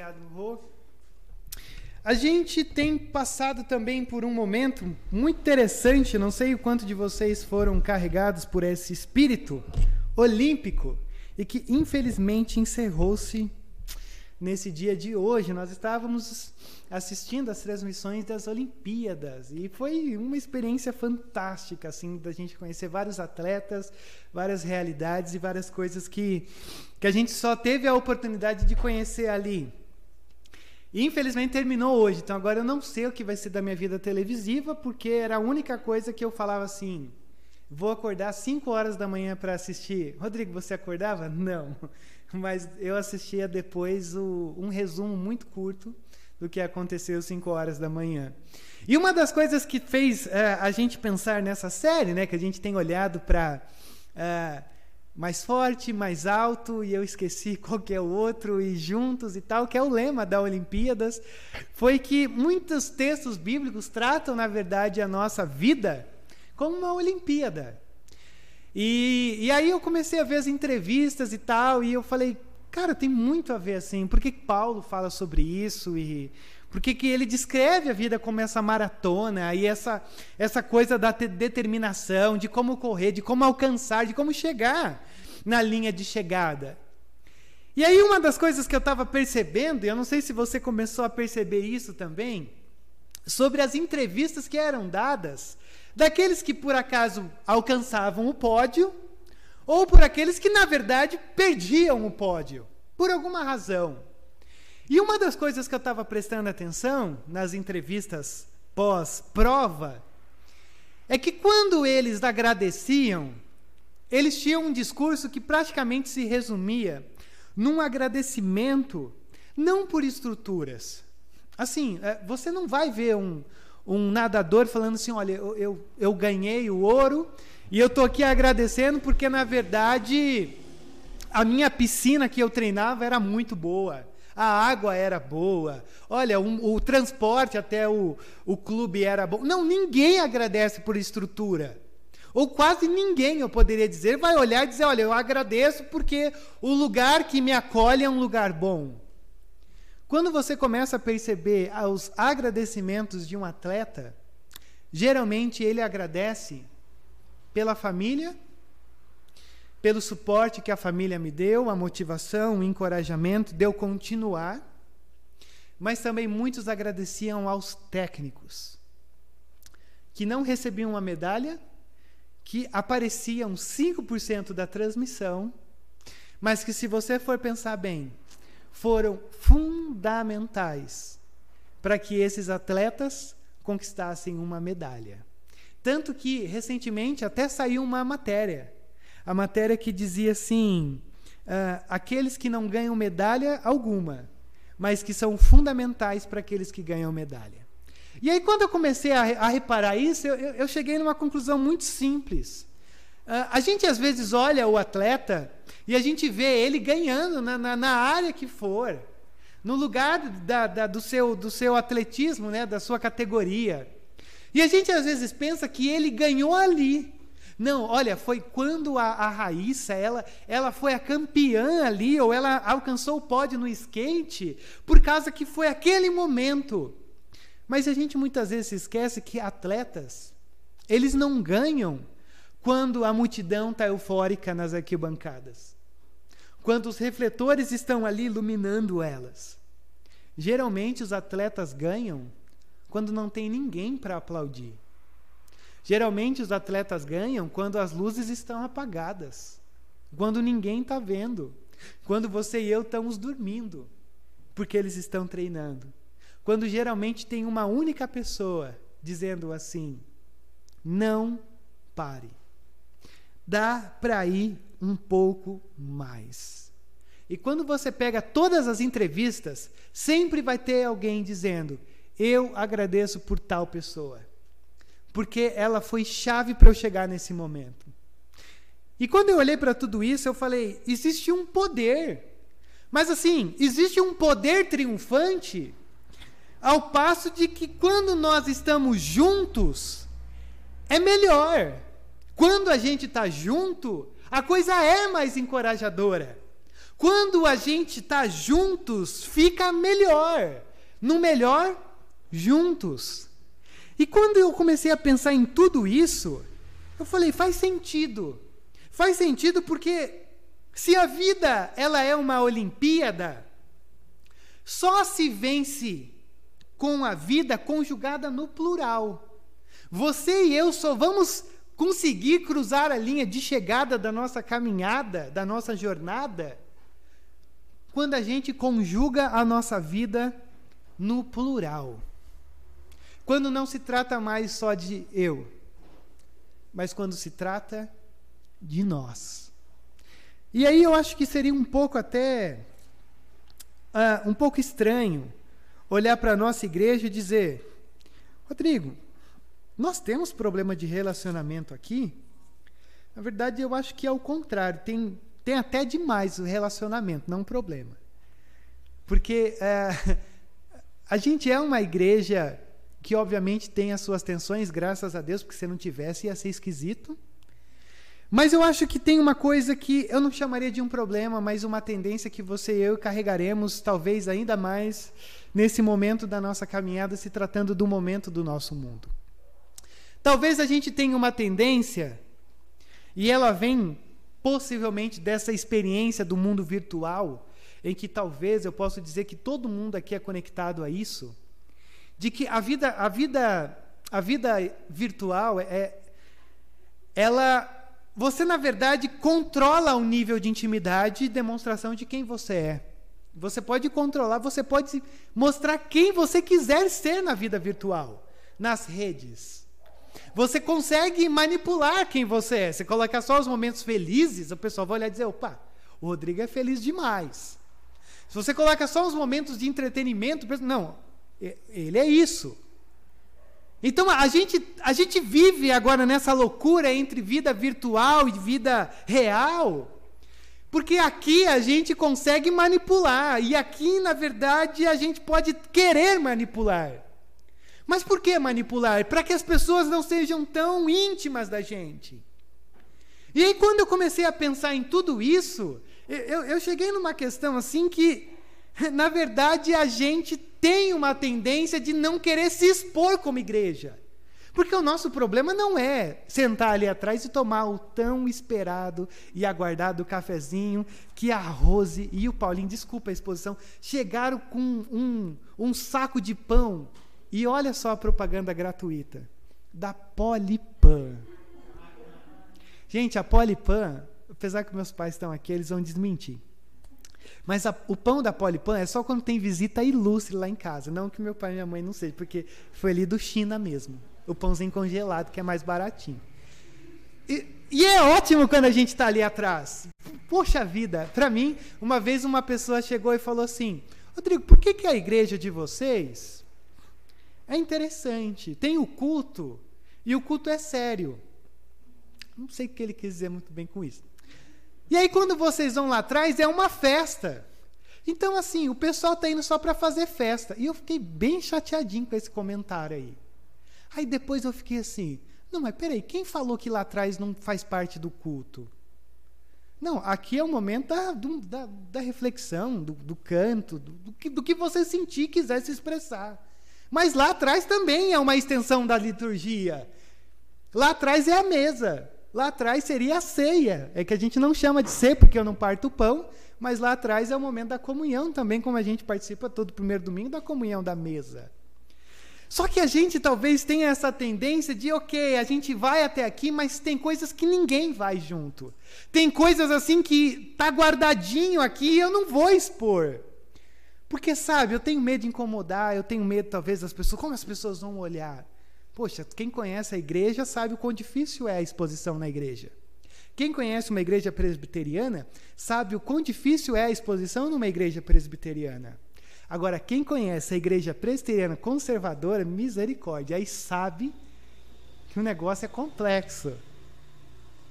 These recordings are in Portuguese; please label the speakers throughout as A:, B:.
A: Obrigado, Rô. A gente tem passado também por um momento muito interessante, não sei o quanto de vocês foram carregados por esse espírito olímpico e que infelizmente encerrou-se nesse dia de hoje. Nós estávamos assistindo as transmissões das Olimpíadas e foi uma experiência fantástica assim da gente conhecer vários atletas, várias realidades e várias coisas que que a gente só teve a oportunidade de conhecer ali. Infelizmente terminou hoje, então agora eu não sei o que vai ser da minha vida televisiva, porque era a única coisa que eu falava assim: vou acordar às 5 horas da manhã para assistir. Rodrigo, você acordava? Não. Mas eu assistia depois o, um resumo muito curto do que aconteceu às 5 horas da manhã. E uma das coisas que fez uh, a gente pensar nessa série, né, que a gente tem olhado para. Uh, eh, mais forte, mais alto, e eu esqueci qual que é o outro, e juntos e tal, que é o lema da Olimpíadas, foi que muitos textos bíblicos tratam, na verdade, a nossa vida como uma Olimpíada. E, e aí eu comecei a ver as entrevistas e tal, e eu falei, cara, tem muito a ver assim, por que Paulo fala sobre isso? E porque que ele descreve a vida como essa maratona e essa, essa coisa da determinação, de como correr, de como alcançar, de como chegar na linha de chegada. E aí, uma das coisas que eu estava percebendo, e eu não sei se você começou a perceber isso também, sobre as entrevistas que eram dadas daqueles que por acaso alcançavam o pódio, ou por aqueles que na verdade perdiam o pódio, por alguma razão. E uma das coisas que eu estava prestando atenção nas entrevistas pós-prova é que quando eles agradeciam, eles tinham um discurso que praticamente se resumia num agradecimento não por estruturas. Assim, é, você não vai ver um, um nadador falando assim: olha, eu, eu, eu ganhei o ouro e eu estou aqui agradecendo porque, na verdade, a minha piscina que eu treinava era muito boa a água era boa, olha, um, o transporte até o, o clube era bom. Não, ninguém agradece por estrutura. Ou quase ninguém, eu poderia dizer, vai olhar e dizer: olha, eu agradeço porque o lugar que me acolhe é um lugar bom. Quando você começa a perceber os agradecimentos de um atleta, geralmente ele agradece pela família pelo suporte que a família me deu, a motivação, o encorajamento de eu continuar. Mas também muitos agradeciam aos técnicos, que não recebiam uma medalha, que apareciam 5% da transmissão, mas que, se você for pensar bem, foram fundamentais para que esses atletas conquistassem uma medalha. Tanto que, recentemente, até saiu uma matéria a matéria que dizia assim: uh, aqueles que não ganham medalha alguma, mas que são fundamentais para aqueles que ganham medalha. E aí, quando eu comecei a, a reparar isso, eu, eu, cheguei numa conclusão muito simples. Uh, a gente às vezes olha o atleta e a gente vê ele ganhando na, na, na área que for, no lugar da, da, do, seu, do seu atletismo, né, da sua categoria. E a gente às vezes pensa que ele ganhou ali. Não, olha, foi quando a, a Raíssa, ela, ela foi a campeã ali, ou ela alcançou o pódio no skate, por causa que foi aquele momento. Mas a gente muitas vezes esquece que atletas, eles não ganham quando a multidão está eufórica nas arquibancadas. Quando os refletores estão ali iluminando elas. Geralmente os atletas ganham quando não tem ninguém para aplaudir. Geralmente os atletas ganham quando as luzes estão apagadas, quando ninguém está vendo, quando você e eu estamos dormindo, porque eles estão treinando. Quando geralmente tem uma única pessoa dizendo assim: não pare. Dá para ir um pouco mais. E quando você pega todas as entrevistas, sempre vai ter alguém dizendo: Eu agradeço por tal pessoa porque ela foi chave para eu chegar nesse momento. E quando eu olhei para tudo isso, eu falei: existe um poder. Mas assim, existe um poder triunfante, ao passo de que quando nós estamos juntos, é melhor. Quando a gente está junto, a coisa é mais encorajadora. Quando a gente está juntos, fica melhor. No melhor, juntos. E quando eu comecei a pensar em tudo isso, eu falei, faz sentido. Faz sentido porque se a vida ela é uma Olimpíada, só se vence com a vida conjugada no plural. Você e eu só vamos conseguir cruzar a linha de chegada da nossa caminhada, da nossa jornada, quando a gente conjuga a nossa vida no plural. Quando não se trata mais só de eu, mas quando se trata de nós. E aí eu acho que seria um pouco até uh, um pouco estranho olhar para a nossa igreja e dizer: Rodrigo, nós temos problema de relacionamento aqui? Na verdade, eu acho que é o contrário. Tem, tem até demais o relacionamento, não um problema. Porque uh, a gente é uma igreja que, obviamente, tem as suas tensões, graças a Deus, porque se não tivesse ia ser esquisito. Mas eu acho que tem uma coisa que eu não chamaria de um problema, mas uma tendência que você e eu carregaremos, talvez ainda mais, nesse momento da nossa caminhada, se tratando do momento do nosso mundo. Talvez a gente tenha uma tendência, e ela vem possivelmente dessa experiência do mundo virtual, em que talvez eu possa dizer que todo mundo aqui é conectado a isso, de que a vida, a vida, a vida virtual é, ela você, na verdade, controla o nível de intimidade e demonstração de quem você é. Você pode controlar, você pode mostrar quem você quiser ser na vida virtual, nas redes. Você consegue manipular quem você é. Você coloca só os momentos felizes, o pessoal vai olhar e dizer: opa, o Rodrigo é feliz demais. Se você coloca só os momentos de entretenimento, não, ele é isso. Então a gente, a gente vive agora nessa loucura entre vida virtual e vida real, porque aqui a gente consegue manipular, e aqui, na verdade, a gente pode querer manipular. Mas por que manipular? Para que as pessoas não sejam tão íntimas da gente. E aí, quando eu comecei a pensar em tudo isso, eu, eu cheguei numa questão assim que, na verdade, a gente tem uma tendência de não querer se expor como igreja. Porque o nosso problema não é sentar ali atrás e tomar o tão esperado e aguardado cafezinho que a Rose e o Paulinho, desculpa a exposição, chegaram com um, um saco de pão. E olha só a propaganda gratuita da Polipan. Gente, a Polipan, apesar que meus pais estão aqui, eles vão desmentir. Mas a, o pão da Polipan é só quando tem visita ilustre lá em casa. Não que meu pai e minha mãe não sejam, porque foi ali do China mesmo. O pãozinho congelado, que é mais baratinho. E, e é ótimo quando a gente está ali atrás. Poxa vida, para mim, uma vez uma pessoa chegou e falou assim: Rodrigo, por que, que a igreja de vocês é interessante? Tem o culto, e o culto é sério. Não sei o que ele quis dizer muito bem com isso. E aí, quando vocês vão lá atrás, é uma festa. Então, assim, o pessoal está indo só para fazer festa. E eu fiquei bem chateadinho com esse comentário aí. Aí depois eu fiquei assim: não, mas peraí, quem falou que lá atrás não faz parte do culto? Não, aqui é o momento da, da, da reflexão, do, do canto, do, do, que, do que você sentir e quiser se expressar. Mas lá atrás também é uma extensão da liturgia. Lá atrás é a mesa. Lá atrás seria a ceia. É que a gente não chama de ceia porque eu não parto o pão, mas lá atrás é o momento da comunhão também, como a gente participa todo primeiro domingo da comunhão da mesa. Só que a gente talvez tenha essa tendência de, ok, a gente vai até aqui, mas tem coisas que ninguém vai junto. Tem coisas assim que tá guardadinho aqui e eu não vou expor. Porque, sabe, eu tenho medo de incomodar, eu tenho medo, talvez, das pessoas. Como as pessoas vão olhar? Poxa, quem conhece a igreja sabe o quão difícil é a exposição na igreja. Quem conhece uma igreja presbiteriana sabe o quão difícil é a exposição numa igreja presbiteriana. Agora, quem conhece a igreja presbiteriana conservadora, misericórdia, aí sabe que o negócio é complexo.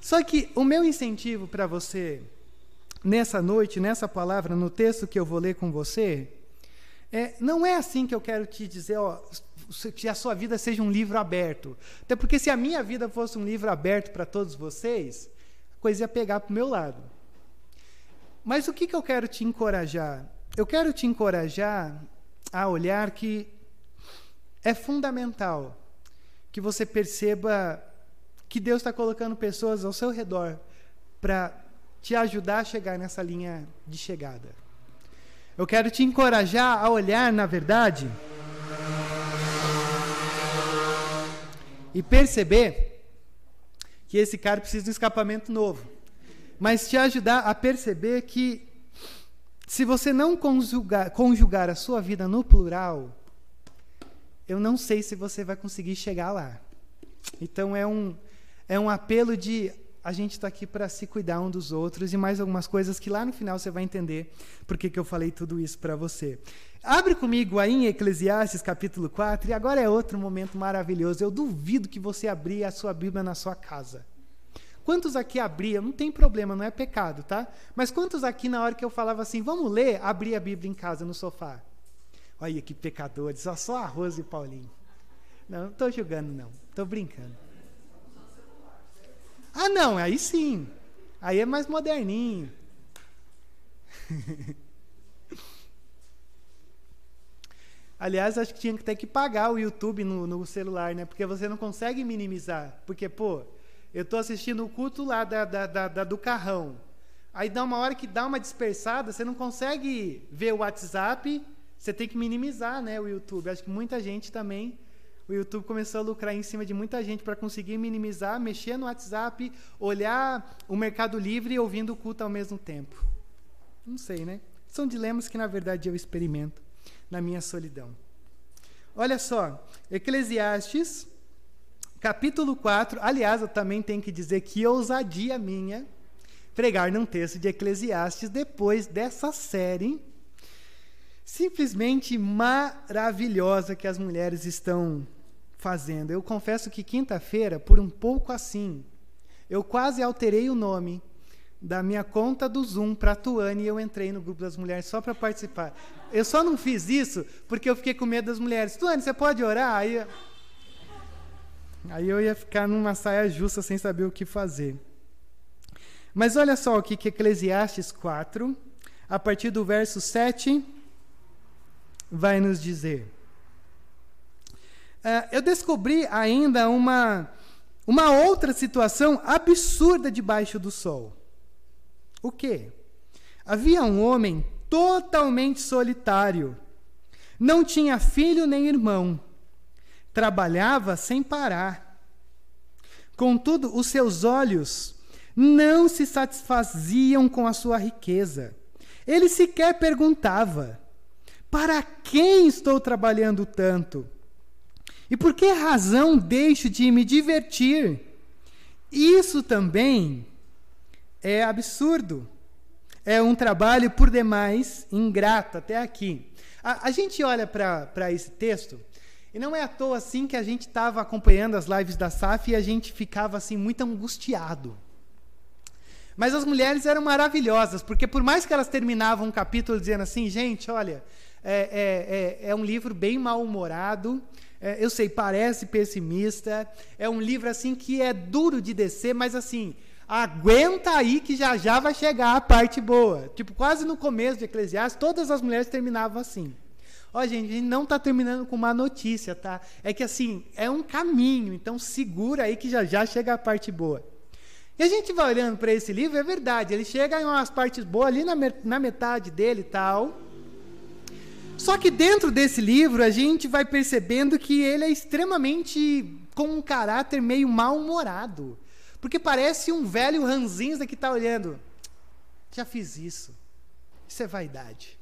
A: Só que o meu incentivo para você, nessa noite, nessa palavra, no texto que eu vou ler com você, é, não é assim que eu quero te dizer, ó, que a sua vida seja um livro aberto. Até porque se a minha vida fosse um livro aberto para todos vocês, coisa ia pegar para o meu lado. Mas o que, que eu quero te encorajar? Eu quero te encorajar a olhar que é fundamental que você perceba que Deus está colocando pessoas ao seu redor para te ajudar a chegar nessa linha de chegada. Eu quero te encorajar a olhar, na verdade, e perceber que esse cara precisa de um escapamento novo. Mas te ajudar a perceber que se você não conjugar, conjugar a sua vida no plural, eu não sei se você vai conseguir chegar lá. Então é um, é um apelo de a gente está aqui para se cuidar um dos outros e mais algumas coisas que lá no final você vai entender por que, eu falei tudo isso para você. Abre comigo aí em Eclesiastes capítulo 4 e agora é outro momento maravilhoso. Eu duvido que você abrir a sua Bíblia na sua casa. Quantos aqui abriam? Não tem problema, não é pecado, tá? Mas quantos aqui, na hora que eu falava assim, vamos ler, abria a Bíblia em casa, no sofá? Olha que pecadores, só, só arroz e Paulinho. Não, não estou julgando, não. Estou brincando. Ah, não, aí sim. Aí é mais moderninho. Aliás, acho que tinha que ter que pagar o YouTube no, no, celular, né? Porque você não consegue minimizar. Porque, pô, eu estou assistindo o culto lá da, da, da, da, do carrão. Aí dá uma hora que dá uma dispersada, você não consegue ver o WhatsApp, você tem que minimizar né, o YouTube. Acho que muita gente também o YouTube começou a lucrar em cima de muita gente para conseguir minimizar, mexer no WhatsApp, olhar o Mercado Livre e ouvindo o culto ao mesmo tempo. Não sei, né? São dilemas que, na verdade, eu experimento na minha solidão. Olha só, Eclesiastes, capítulo 4. Aliás, eu também tenho que dizer que ousadia minha pregar num texto de Eclesiastes depois dessa série simplesmente maravilhosa que as mulheres estão fazendo. Eu confesso que quinta-feira, por um pouco assim, eu quase alterei o nome da minha conta do Zoom para Tuane e eu entrei no grupo das mulheres só para participar. Eu só não fiz isso porque eu fiquei com medo das mulheres. Tuane, você pode orar? Aí, aí eu ia ficar numa saia justa sem saber o que fazer. Mas olha só o que, que Eclesiastes 4, a partir do verso 7, vai nos dizer. Uh, eu descobri ainda uma, uma outra situação absurda debaixo do sol. O quê? Havia um homem totalmente solitário. Não tinha filho nem irmão. Trabalhava sem parar. Contudo, os seus olhos não se satisfaziam com a sua riqueza. Ele sequer perguntava: Para quem estou trabalhando tanto? E por que razão deixo de me divertir? Isso também é absurdo. É um trabalho por demais ingrato até aqui. A, a gente olha para esse texto e não é à toa assim que a gente estava acompanhando as lives da SAF e a gente ficava assim muito angustiado. Mas as mulheres eram maravilhosas, porque por mais que elas terminavam um capítulo dizendo assim, gente, olha, é, é, é, é um livro bem mal-humorado, é, eu sei, parece pessimista. É um livro assim que é duro de descer, mas assim, aguenta aí que já já vai chegar a parte boa. Tipo, quase no começo de Eclesiastes, todas as mulheres terminavam assim. Ó, gente, a gente não está terminando com uma notícia, tá? É que assim, é um caminho, então segura aí que já já chega a parte boa. E a gente vai olhando para esse livro, é verdade, ele chega em umas partes boas ali na, na metade dele e tal. Só que dentro desse livro a gente vai percebendo que ele é extremamente com um caráter meio mal-humorado. Porque parece um velho ranzinza que está olhando. Já fiz isso. Isso é vaidade.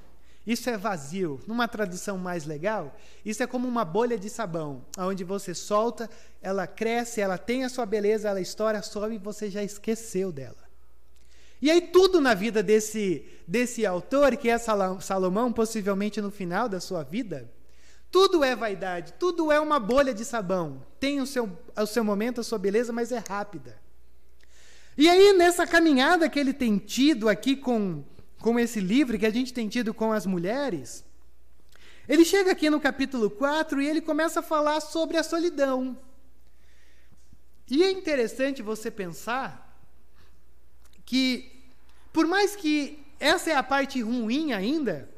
A: Isso é vazio. Numa tradução mais legal, isso é como uma bolha de sabão, onde você solta, ela cresce, ela tem a sua beleza, ela estoura, sobe e você já esqueceu dela. E aí tudo na vida desse, desse autor, que é Salomão, possivelmente no final da sua vida, tudo é vaidade, tudo é uma bolha de sabão. Tem o seu, o seu momento, a sua beleza, mas é rápida. E aí, nessa caminhada que ele tem tido aqui com, com esse livro, que a gente tem tido com as mulheres, ele chega aqui no capítulo 4 e ele começa a falar sobre a solidão. E é interessante você pensar que, por mais que essa é a parte ruim ainda,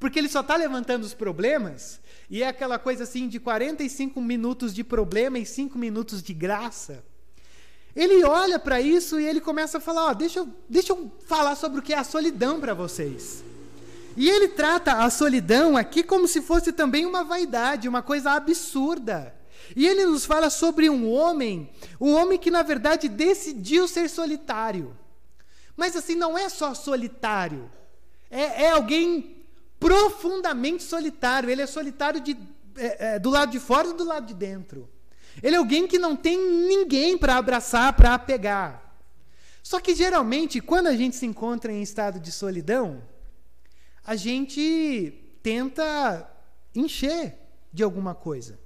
A: porque ele só está levantando os problemas, e é aquela coisa assim de 45 minutos de problema e 5 minutos de graça. Ele olha para isso e ele começa a falar: deixa, eu, deixa eu falar sobre o que é a solidão para vocês. E ele trata a solidão aqui como se fosse também uma vaidade, uma coisa absurda. E ele nos fala sobre um homem, um homem que na verdade decidiu ser solitário. Mas assim, não é só solitário, é, é alguém profundamente solitário. Ele é solitário de, é, é, do lado de fora e do lado de dentro. Ele é alguém que não tem ninguém para abraçar, para apegar. Só que geralmente, quando a gente se encontra em estado de solidão, a gente tenta encher de alguma coisa.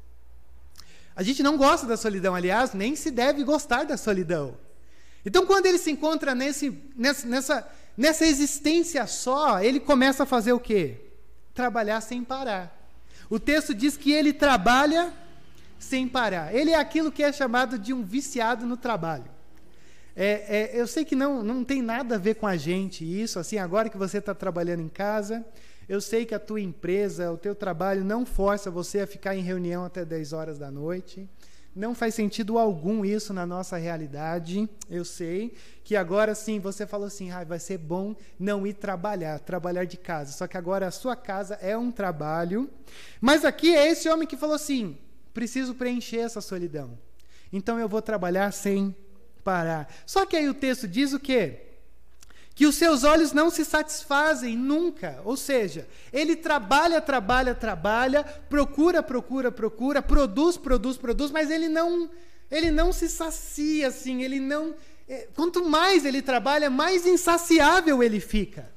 A: A gente não gosta da solidão, aliás, nem se deve gostar da solidão. Então, quando ele se encontra nesse, nessa, nessa, nessa existência só, ele começa a fazer o quê? Trabalhar sem parar. O texto diz que ele trabalha sem parar. Ele é aquilo que é chamado de um viciado no trabalho. É, é, eu sei que não, não tem nada a ver com a gente isso, assim, agora que você está trabalhando em casa, eu sei que a tua empresa, o teu trabalho não força você a ficar em reunião até 10 horas da noite. Não faz sentido algum isso na nossa realidade. Eu sei que agora sim você falou assim: ah, vai ser bom não ir trabalhar, trabalhar de casa. Só que agora a sua casa é um trabalho. Mas aqui é esse homem que falou assim: preciso preencher essa solidão. Então eu vou trabalhar sem parar. Só que aí o texto diz o quê? Que os seus olhos não se satisfazem nunca. Ou seja, ele trabalha, trabalha, trabalha, procura, procura, procura, produz, produz, produz, mas ele não, ele não se sacia assim, ele não. É, quanto mais ele trabalha, mais insaciável ele fica.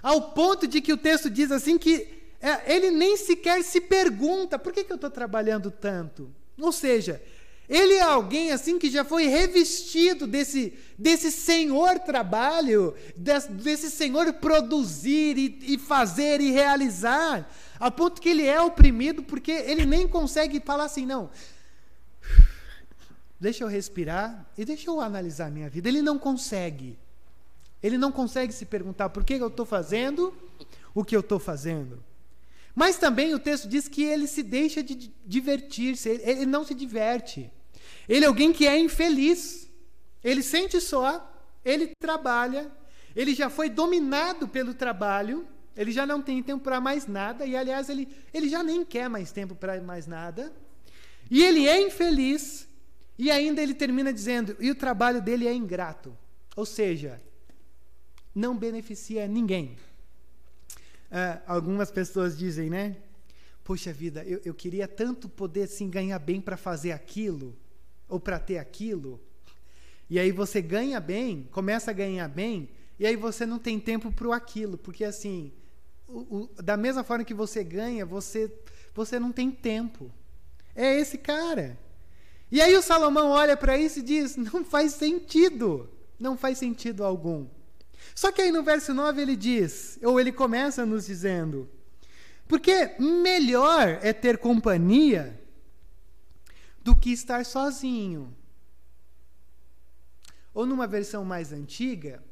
A: Ao ponto de que o texto diz assim que é, ele nem sequer se pergunta por que, que eu estou trabalhando tanto. Ou seja, ele é alguém assim que já foi revestido desse, desse senhor trabalho, desse, senhor produzir e, e, fazer e realizar, a ponto que ele é oprimido porque ele nem consegue falar assim, não. Deixa eu respirar e deixa eu analisar minha vida. Ele não consegue. Ele não consegue se perguntar por que eu estou fazendo o que eu estou fazendo. Mas também o texto diz que ele se deixa de divertir-se, ele não se diverte. Ele é alguém que é infeliz. Ele sente só, ele trabalha, ele já foi dominado pelo trabalho, ele já não tem tempo para mais nada, e aliás, ele, ele já nem quer mais tempo para mais nada. E ele é infeliz, e ainda ele termina dizendo: e o trabalho dele é ingrato. Ou seja, não beneficia ninguém. Uh, algumas pessoas dizem, né? Poxa vida, eu, eu queria tanto poder assim, ganhar bem para fazer aquilo, ou para ter aquilo. E aí você ganha bem, começa a ganhar bem, e aí você não tem tempo para aquilo, porque assim, o, o, da mesma forma que você ganha, você, você não tem tempo. É esse cara. E aí o Salomão olha para isso e diz: não faz sentido. Não faz sentido algum. Só que aí no verso 9 ele diz, ou ele começa nos dizendo: Porque melhor é ter companhia do que estar sozinho. Ou numa versão mais antiga,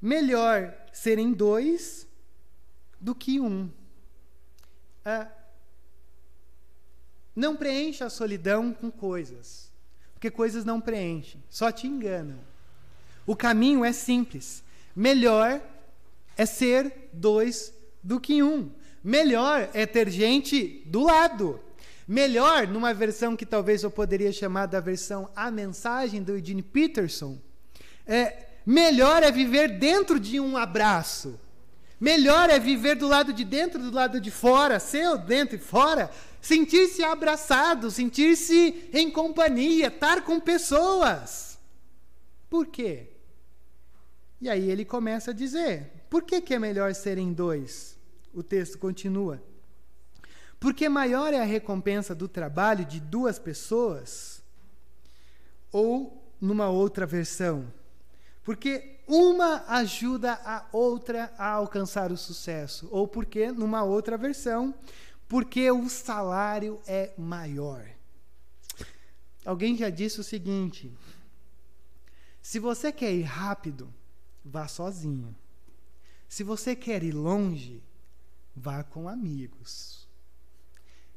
A: melhor serem dois do que um. Ah, não preencha a solidão com coisas, porque coisas não preenchem, só te enganam. O caminho é simples Melhor é ser dois do que um. Melhor é ter gente do lado. Melhor, numa versão que talvez eu poderia chamar da versão A Mensagem do Eugene Peterson, é, melhor é viver dentro de um abraço. Melhor é viver do lado de dentro, do lado de fora, seu dentro e fora, sentir-se abraçado, sentir-se em companhia, estar com pessoas. Por quê? E aí ele começa a dizer: por que, que é melhor serem dois? O texto continua. Porque maior é a recompensa do trabalho de duas pessoas, ou numa outra versão, porque uma ajuda a outra a alcançar o sucesso, ou porque numa outra versão, porque o salário é maior. Alguém já disse o seguinte: se você quer ir rápido, vá sozinho. Se você quer ir longe, vá com amigos.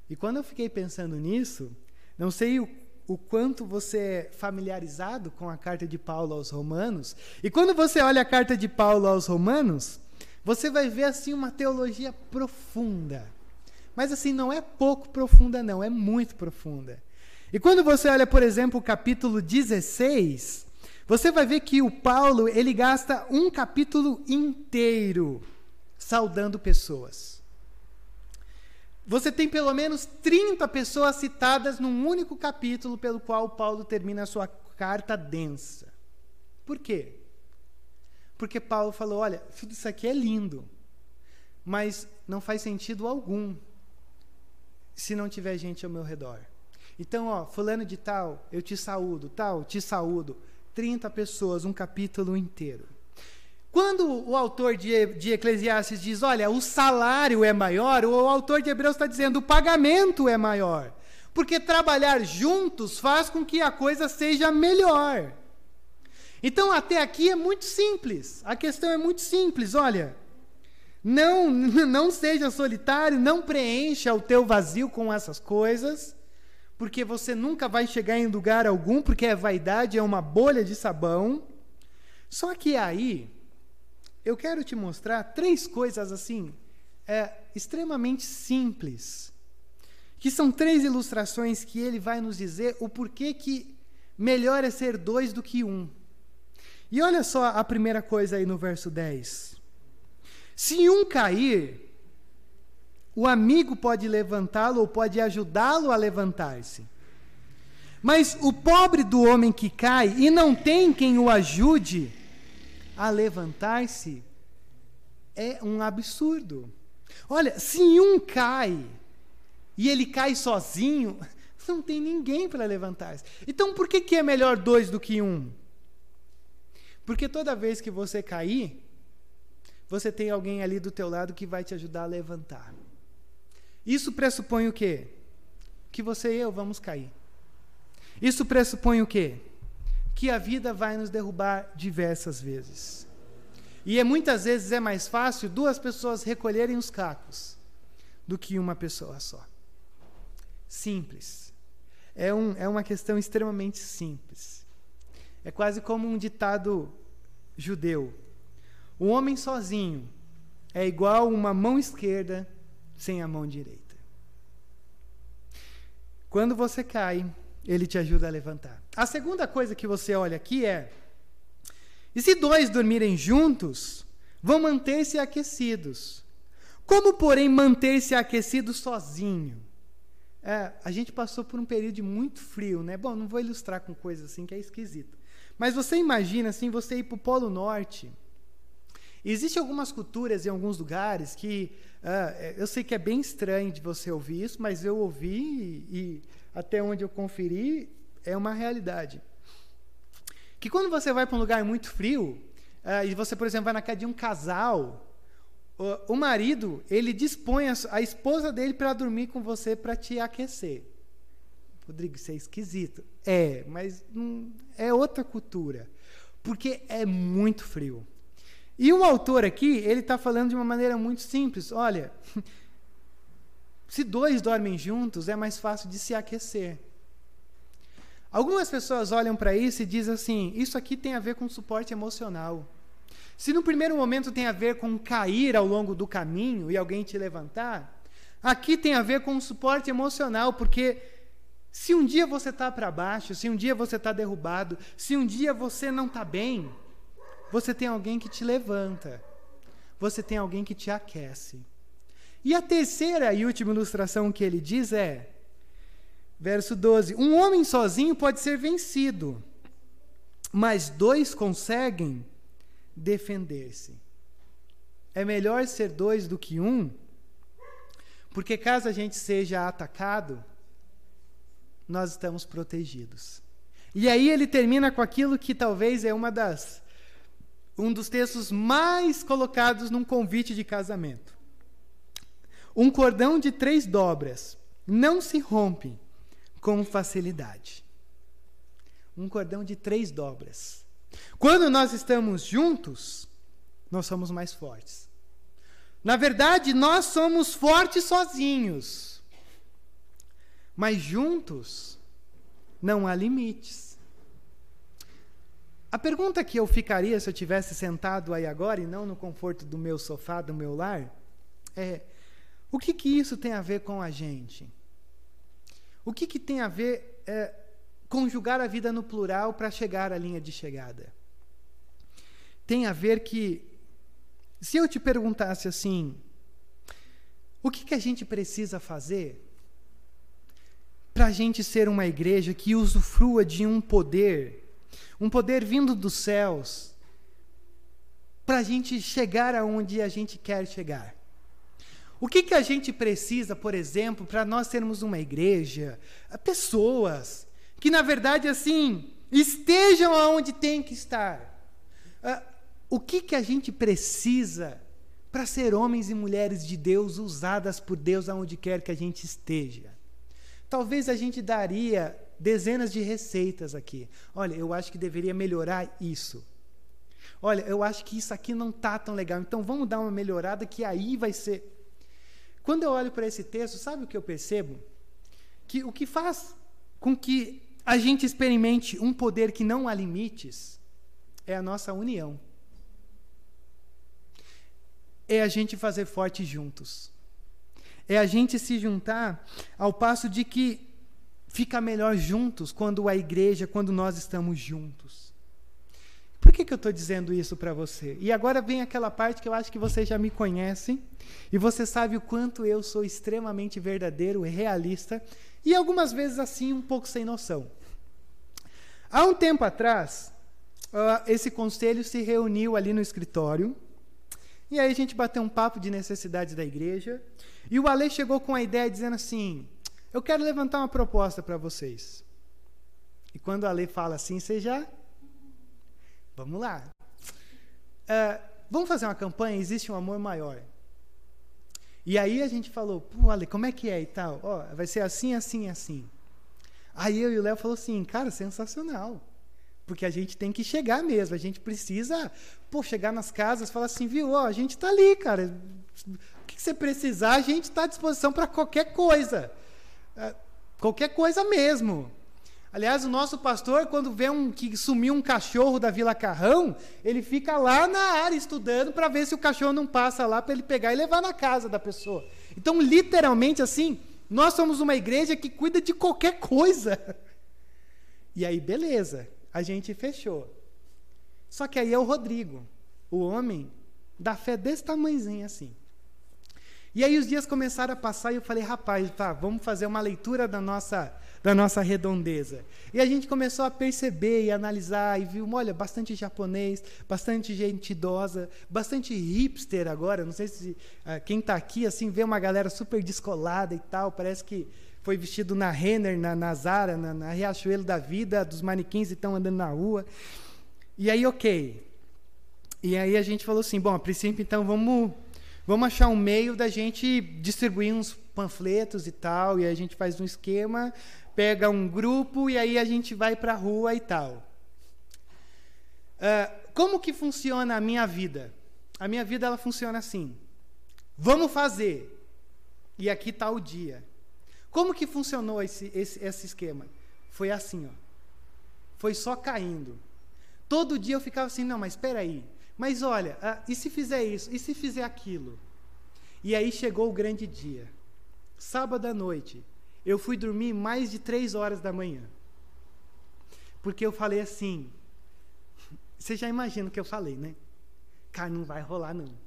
A: E quando eu fiquei pensando nisso, não sei o, o quanto você é familiarizado com a carta de Paulo aos Romanos, e quando você olha a carta de Paulo aos Romanos, você vai ver assim uma teologia profunda. Mas assim, não é pouco profunda, não, é muito profunda. E quando você olha, por exemplo, o capítulo 16, você vai ver que o Paulo, ele gasta um capítulo inteiro saudando pessoas. Você tem pelo menos 30 pessoas citadas num único capítulo pelo qual Paulo termina a sua carta densa. Por quê? Porque Paulo falou: olha, tudo isso aqui é lindo, mas não faz sentido algum se não tiver gente ao meu redor. Então, ó, fulano de tal, eu te saúdo, tal, te saúdo. 30 pessoas, um capítulo inteiro. Quando o autor de, de Eclesiastes diz, olha, o salário é maior, o autor de Hebreus está dizendo, o pagamento é maior. Porque trabalhar juntos faz com que a coisa seja melhor. Então, até aqui é muito simples. A questão é muito simples. Olha, não, não seja solitário, não preencha o teu vazio com essas coisas, porque você nunca vai chegar em lugar algum, porque a vaidade é uma bolha de sabão. Só que aí, eu quero te mostrar três coisas assim, é, extremamente simples, que são três ilustrações que ele vai nos dizer o porquê que melhor é ser dois do que um. E olha só a primeira coisa aí no verso 10. Se um cair, o amigo pode levantá-lo ou pode ajudá-lo a levantar-se. Mas o pobre do homem que cai e não tem quem o ajude, a levantar-se é um absurdo. Olha, se um cai e ele cai sozinho, não tem ninguém para levantar-se. Então por que, que é melhor dois do que um? Porque toda vez que você cair, você tem alguém ali do teu lado que vai te ajudar a levantar. Isso pressupõe o quê? Que você e eu vamos cair. Isso pressupõe o quê? que a vida vai nos derrubar diversas vezes. E é, muitas vezes é mais fácil duas pessoas recolherem os cacos do que uma pessoa só. Simples. É, um, é uma questão extremamente simples. É quase como um ditado judeu. O homem sozinho é igual uma mão esquerda sem a mão direita. Quando você cai, ele te ajuda a levantar. A segunda coisa que você olha aqui é: e se dois dormirem juntos, vão manter-se aquecidos. Como, porém, manter-se aquecido sozinho? É, a gente passou por um período muito frio, né? Bom, não vou ilustrar com coisa assim que é esquisito. Mas você imagina assim, você ir para o Polo Norte. Existem algumas culturas em alguns lugares que uh, eu sei que é bem estranho de você ouvir isso, mas eu ouvi e, e até onde eu conferi, é uma realidade. Que quando você vai para um lugar muito frio, uh, e você, por exemplo, vai na casa de um casal, o, o marido, ele dispõe a, a esposa dele para dormir com você para te aquecer. Rodrigo, isso é esquisito. É, mas hum, é outra cultura. Porque é muito frio. E o autor aqui, ele está falando de uma maneira muito simples. Olha, se dois dormem juntos, é mais fácil de se aquecer. Algumas pessoas olham para isso e dizem assim: isso aqui tem a ver com suporte emocional. Se no primeiro momento tem a ver com cair ao longo do caminho e alguém te levantar, aqui tem a ver com suporte emocional, porque se um dia você está para baixo, se um dia você está derrubado, se um dia você não está bem, você tem alguém que te levanta, você tem alguém que te aquece. E a terceira e última ilustração que ele diz é, verso 12: Um homem sozinho pode ser vencido, mas dois conseguem defender-se. É melhor ser dois do que um, porque caso a gente seja atacado, nós estamos protegidos. E aí ele termina com aquilo que talvez é uma das um dos textos mais colocados num convite de casamento. Um cordão de três dobras não se rompe com facilidade. Um cordão de três dobras. Quando nós estamos juntos, nós somos mais fortes. Na verdade, nós somos fortes sozinhos. Mas juntos não há limites. A pergunta que eu ficaria se eu tivesse sentado aí agora e não no conforto do meu sofá, do meu lar, é: o que, que isso tem a ver com a gente? O que, que tem a ver é, conjugar a vida no plural para chegar à linha de chegada? Tem a ver que, se eu te perguntasse assim, o que, que a gente precisa fazer para a gente ser uma igreja que usufrua de um poder, um poder vindo dos céus, para a gente chegar aonde a gente quer chegar? O que, que a gente precisa, por exemplo, para nós sermos uma igreja? Pessoas que, na verdade, assim, estejam aonde tem que estar. Uh, o que, que a gente precisa para ser homens e mulheres de Deus, usadas por Deus aonde quer que a gente esteja? Talvez a gente daria dezenas de receitas aqui. Olha, eu acho que deveria melhorar isso. Olha, eu acho que isso aqui não está tão legal. Então vamos dar uma melhorada que aí vai ser. Quando eu olho para esse texto, sabe o que eu percebo? Que o que faz com que a gente experimente um poder que não há limites é a nossa união. É a gente fazer forte juntos. É a gente se juntar ao passo de que fica melhor juntos quando a igreja, quando nós estamos juntos. Por que, que eu estou dizendo isso para você? E agora vem aquela parte que eu acho que você já me conhece e você sabe o quanto eu sou extremamente verdadeiro realista e algumas vezes assim um pouco sem noção. Há um tempo atrás, uh, esse conselho se reuniu ali no escritório e aí a gente bateu um papo de necessidades da igreja e o Ale chegou com a ideia dizendo assim: eu quero levantar uma proposta para vocês. E quando o Ale fala assim, você já Vamos lá. Uh, vamos fazer uma campanha, existe um amor maior. E aí a gente falou, pô, Ale, como é que é e tal? Ó, oh, vai ser assim, assim, assim. Aí eu e o Léo falou assim, cara, sensacional. Porque a gente tem que chegar mesmo, a gente precisa, pô, chegar nas casas, falar assim, viu, ó, a gente está ali, cara. O que você precisar, a gente está à disposição para qualquer coisa. Uh, qualquer coisa mesmo. Aliás, o nosso pastor, quando vê um que sumiu um cachorro da Vila Carrão, ele fica lá na área estudando para ver se o cachorro não passa lá para ele pegar e levar na casa da pessoa. Então, literalmente assim, nós somos uma igreja que cuida de qualquer coisa. E aí, beleza, a gente fechou. Só que aí é o Rodrigo, o homem da fé desse tamanhozinho assim. E aí os dias começaram a passar e eu falei, rapaz, tá, vamos fazer uma leitura da nossa da nossa redondeza. E a gente começou a perceber e analisar e viu, olha, bastante japonês, bastante gente idosa, bastante hipster agora. Não sei se uh, quem está aqui assim vê uma galera super descolada e tal, parece que foi vestido na Renner, na, na Zara, na, na Riachuelo da Vida, dos manequins estão andando na rua. E aí, ok. E aí a gente falou assim, bom, a princípio então vamos vamos achar um meio da gente distribuir uns panfletos e tal, e a gente faz um esquema pega um grupo e aí a gente vai para a rua e tal. Uh, como que funciona a minha vida? A minha vida ela funciona assim. Vamos fazer. E aqui está o dia. Como que funcionou esse, esse, esse esquema? Foi assim, ó. Foi só caindo. Todo dia eu ficava assim, não, mas espera aí. Mas olha, uh, e se fizer isso? E se fizer aquilo? E aí chegou o grande dia. Sábado à noite, eu fui dormir mais de três horas da manhã. Porque eu falei assim. Você já imagina o que eu falei, né? Cara, não vai rolar, não.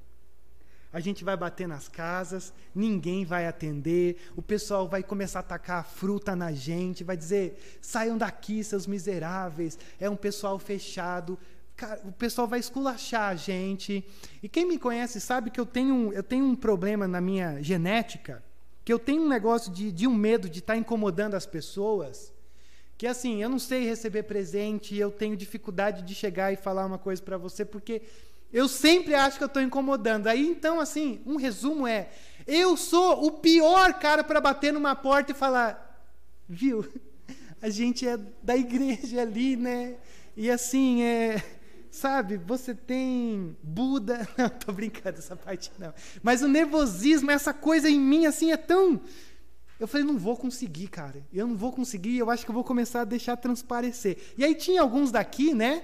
A: A gente vai bater nas casas, ninguém vai atender, o pessoal vai começar a atacar fruta na gente, vai dizer: saiam daqui, seus miseráveis. É um pessoal fechado. Cara, o pessoal vai esculachar a gente. E quem me conhece sabe que eu tenho, eu tenho um problema na minha genética que eu tenho um negócio de, de um medo de estar tá incomodando as pessoas, que assim, eu não sei receber presente, eu tenho dificuldade de chegar e falar uma coisa para você, porque eu sempre acho que eu estou incomodando. Aí então, assim, um resumo é: eu sou o pior cara para bater numa porta e falar, viu? A gente é da igreja ali, né? E assim, é, sabe, você tem Buda. Não, tô brincando essa parte não. Mas o nervosismo, essa coisa em mim, assim, é tão. Eu falei, não vou conseguir, cara. Eu não vou conseguir, eu acho que eu vou começar a deixar transparecer. E aí tinha alguns daqui, né?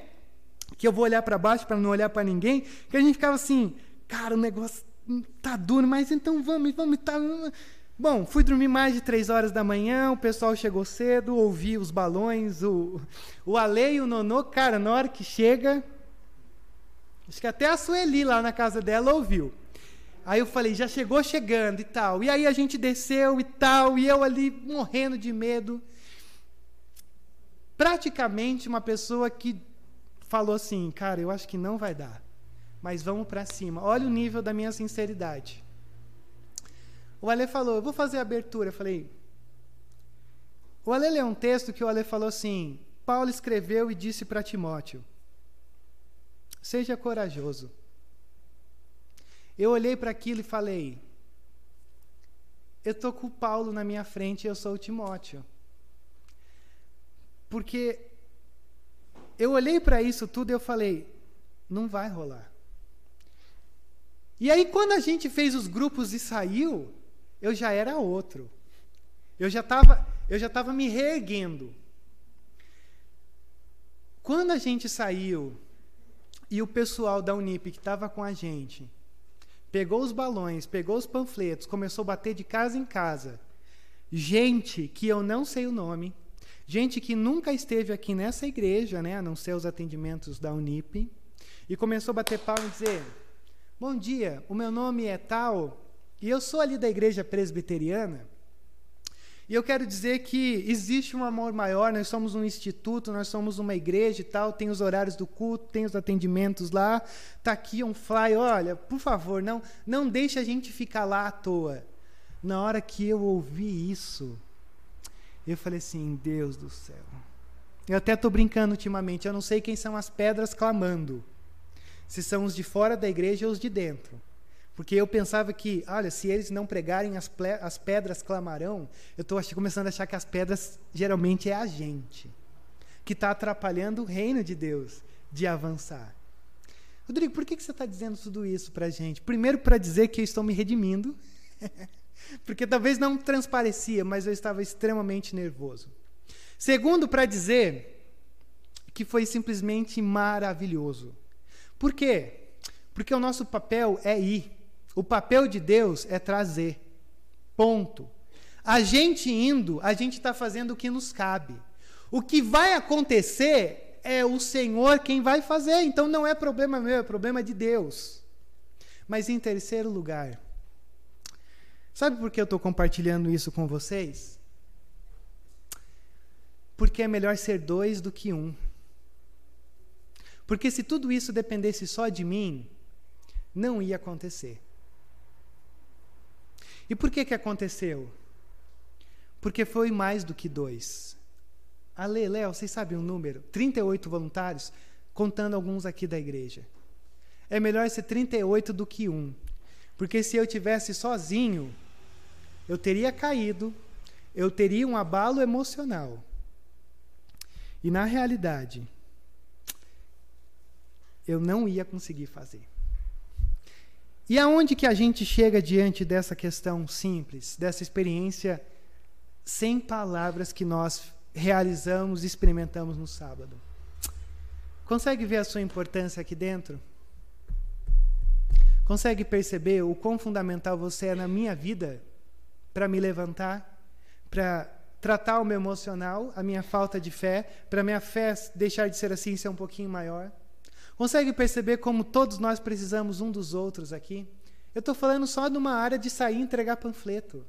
A: Que eu vou olhar para baixo para não olhar para ninguém, que a gente ficava assim, cara, o negócio tá duro, mas então vamos, vamos, tá. Bom, fui dormir mais de três horas da manhã, o pessoal chegou cedo, ouvi os balões, o, o Ale e o Nonô, cara, na hora que chega, acho que até a Sueli lá na casa dela ouviu. Aí eu falei, já chegou chegando e tal. E aí a gente desceu e tal, e eu ali morrendo de medo. Praticamente uma pessoa que falou assim, cara, eu acho que não vai dar, mas vamos para cima. Olha o nível da minha sinceridade. O Ale falou, eu vou fazer a abertura. Eu falei, o Ale leu um texto que o Ale falou assim, Paulo escreveu e disse para Timóteo, seja corajoso. Eu olhei para aquilo e falei: eu estou com o Paulo na minha frente e eu sou o Timóteo. Porque eu olhei para isso tudo e eu falei: não vai rolar. E aí, quando a gente fez os grupos e saiu, eu já era outro. Eu já estava eu já me reerguendo. Quando a gente saiu e o pessoal da Unip que estava com a gente pegou os balões, pegou os panfletos, começou a bater de casa em casa. Gente que eu não sei o nome, gente que nunca esteve aqui nessa igreja, né, a não ser os atendimentos da Unip, e começou a bater palma e dizer: Bom dia, o meu nome é tal, e eu sou ali da igreja presbiteriana. E eu quero dizer que existe um amor maior, nós somos um instituto, nós somos uma igreja e tal, tem os horários do culto, tem os atendimentos lá, tá aqui um fly, olha, por favor, não não deixe a gente ficar lá à toa. Na hora que eu ouvi isso, eu falei assim, Deus do céu. Eu até estou brincando ultimamente, eu não sei quem são as pedras clamando. Se são os de fora da igreja ou os de dentro. Porque eu pensava que, olha, se eles não pregarem, as, as pedras clamarão. Eu estou começando a achar que as pedras geralmente é a gente, que está atrapalhando o reino de Deus de avançar. Rodrigo, por que, que você está dizendo tudo isso para a gente? Primeiro, para dizer que eu estou me redimindo, porque talvez não transparecia, mas eu estava extremamente nervoso. Segundo, para dizer que foi simplesmente maravilhoso. Por quê? Porque o nosso papel é ir. O papel de Deus é trazer. Ponto. A gente indo, a gente está fazendo o que nos cabe. O que vai acontecer é o Senhor quem vai fazer. Então não é problema meu, é problema de Deus. Mas em terceiro lugar, sabe por que eu estou compartilhando isso com vocês? Porque é melhor ser dois do que um. Porque se tudo isso dependesse só de mim, não ia acontecer. E por que que aconteceu? Porque foi mais do que dois. Ale, Léo, vocês sabem o número? 38 voluntários, contando alguns aqui da igreja. É melhor ser 38 do que um. Porque se eu tivesse sozinho, eu teria caído, eu teria um abalo emocional. E na realidade, eu não ia conseguir fazer. E aonde que a gente chega diante dessa questão simples, dessa experiência sem palavras que nós realizamos e experimentamos no sábado? Consegue ver a sua importância aqui dentro? Consegue perceber o quão fundamental você é na minha vida para me levantar, para tratar o meu emocional, a minha falta de fé, para minha fé deixar de ser assim e ser um pouquinho maior? Consegue perceber como todos nós precisamos um dos outros aqui? Eu estou falando só de uma área de sair e entregar panfleto.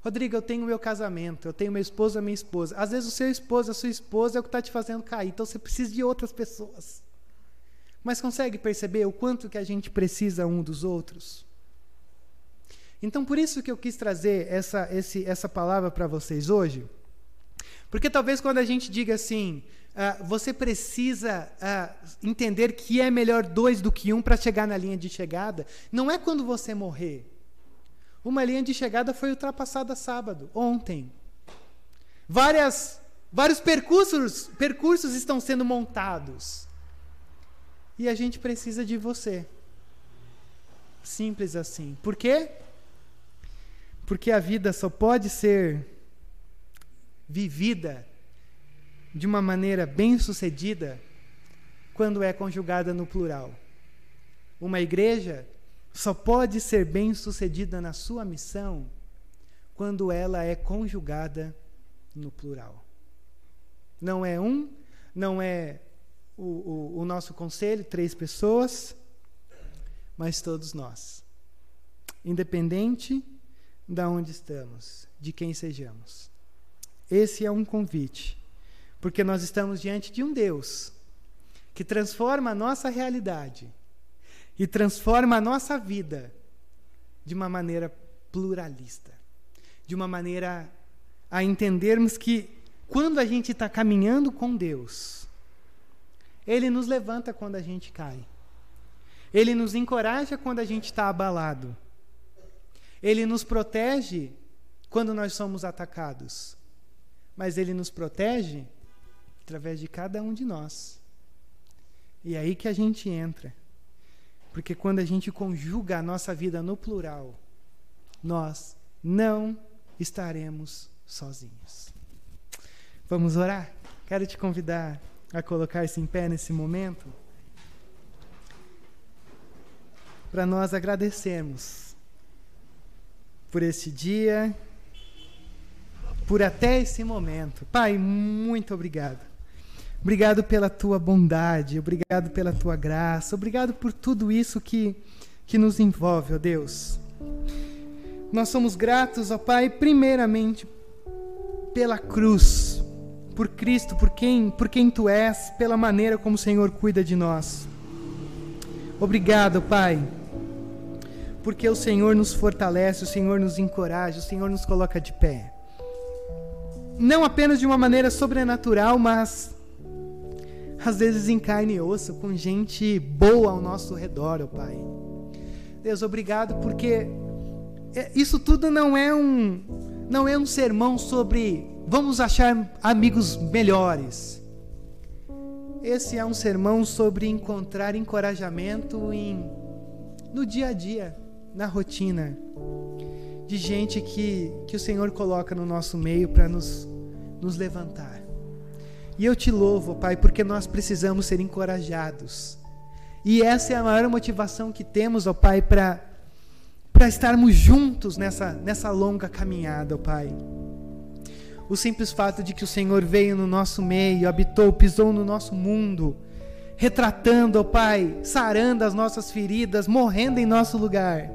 A: Rodrigo, eu tenho meu casamento, eu tenho meu esposo e minha esposa. Às vezes o seu esposo, a sua esposa é o que está te fazendo cair, então você precisa de outras pessoas. Mas consegue perceber o quanto que a gente precisa um dos outros? Então, por isso que eu quis trazer essa, esse, essa palavra para vocês hoje. Porque talvez quando a gente diga assim, uh, você precisa uh, entender que é melhor dois do que um para chegar na linha de chegada, não é quando você morrer. Uma linha de chegada foi ultrapassada sábado, ontem. Várias, vários percursos, percursos estão sendo montados. E a gente precisa de você. Simples assim. Por quê? Porque a vida só pode ser vivida de uma maneira bem-sucedida quando é conjugada no plural. Uma igreja só pode ser bem-sucedida na sua missão quando ela é conjugada no plural. Não é um, não é o, o, o nosso conselho, três pessoas, mas todos nós. Independente de onde estamos, de quem sejamos. Esse é um convite, porque nós estamos diante de um Deus que transforma a nossa realidade e transforma a nossa vida de uma maneira pluralista, de uma maneira a entendermos que quando a gente está caminhando com Deus, Ele nos levanta quando a gente cai, Ele nos encoraja quando a gente está abalado, Ele nos protege quando nós somos atacados, mas Ele nos protege através de cada um de nós. E é aí que a gente entra. Porque quando a gente conjuga a nossa vida no plural, nós não estaremos sozinhos. Vamos orar? Quero te convidar a colocar-se em pé nesse momento para nós agradecermos por este dia, por até esse momento. Pai, muito obrigado. Obrigado pela tua bondade, obrigado pela tua graça, obrigado por tudo isso que, que nos envolve, ó Deus. Nós somos gratos, ó Pai, primeiramente pela cruz, por Cristo, por quem, por quem tu és, pela maneira como o Senhor cuida de nós. Obrigado, Pai, porque o Senhor nos fortalece, o Senhor nos encoraja, o Senhor nos coloca de pé. Não apenas de uma maneira sobrenatural, mas às vezes em carne e osso, com gente boa ao nosso redor, ó oh Pai. Deus, obrigado porque é, isso tudo não é um não é um sermão sobre vamos achar amigos melhores. Esse é um sermão sobre encontrar encorajamento em no dia a dia, na rotina de gente que que o Senhor coloca no nosso meio para nos nos levantar. E eu te louvo, Pai, porque nós precisamos ser encorajados. E essa é a maior motivação que temos, ó Pai, para para estarmos juntos nessa nessa longa caminhada, ó Pai. O simples fato de que o Senhor veio no nosso meio, habitou, pisou no nosso mundo, retratando, ó Pai, sarando as nossas feridas, morrendo em nosso lugar,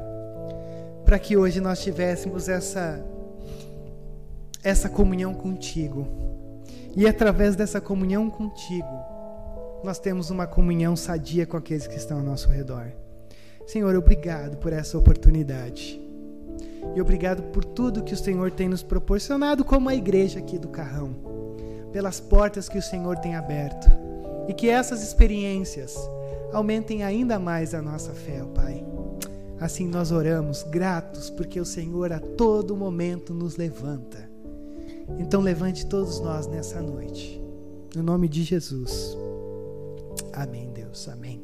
A: para que hoje nós tivéssemos essa essa comunhão contigo e através dessa comunhão contigo, nós temos uma comunhão sadia com aqueles que estão ao nosso redor. Senhor, obrigado por essa oportunidade. E obrigado por tudo que o Senhor tem nos proporcionado, como a igreja aqui do Carrão, pelas portas que o Senhor tem aberto. E que essas experiências aumentem ainda mais a nossa fé, ó Pai. Assim nós oramos, gratos, porque o Senhor a todo momento nos levanta então levante todos nós nessa noite. No nome de Jesus. Amém, Deus. Amém.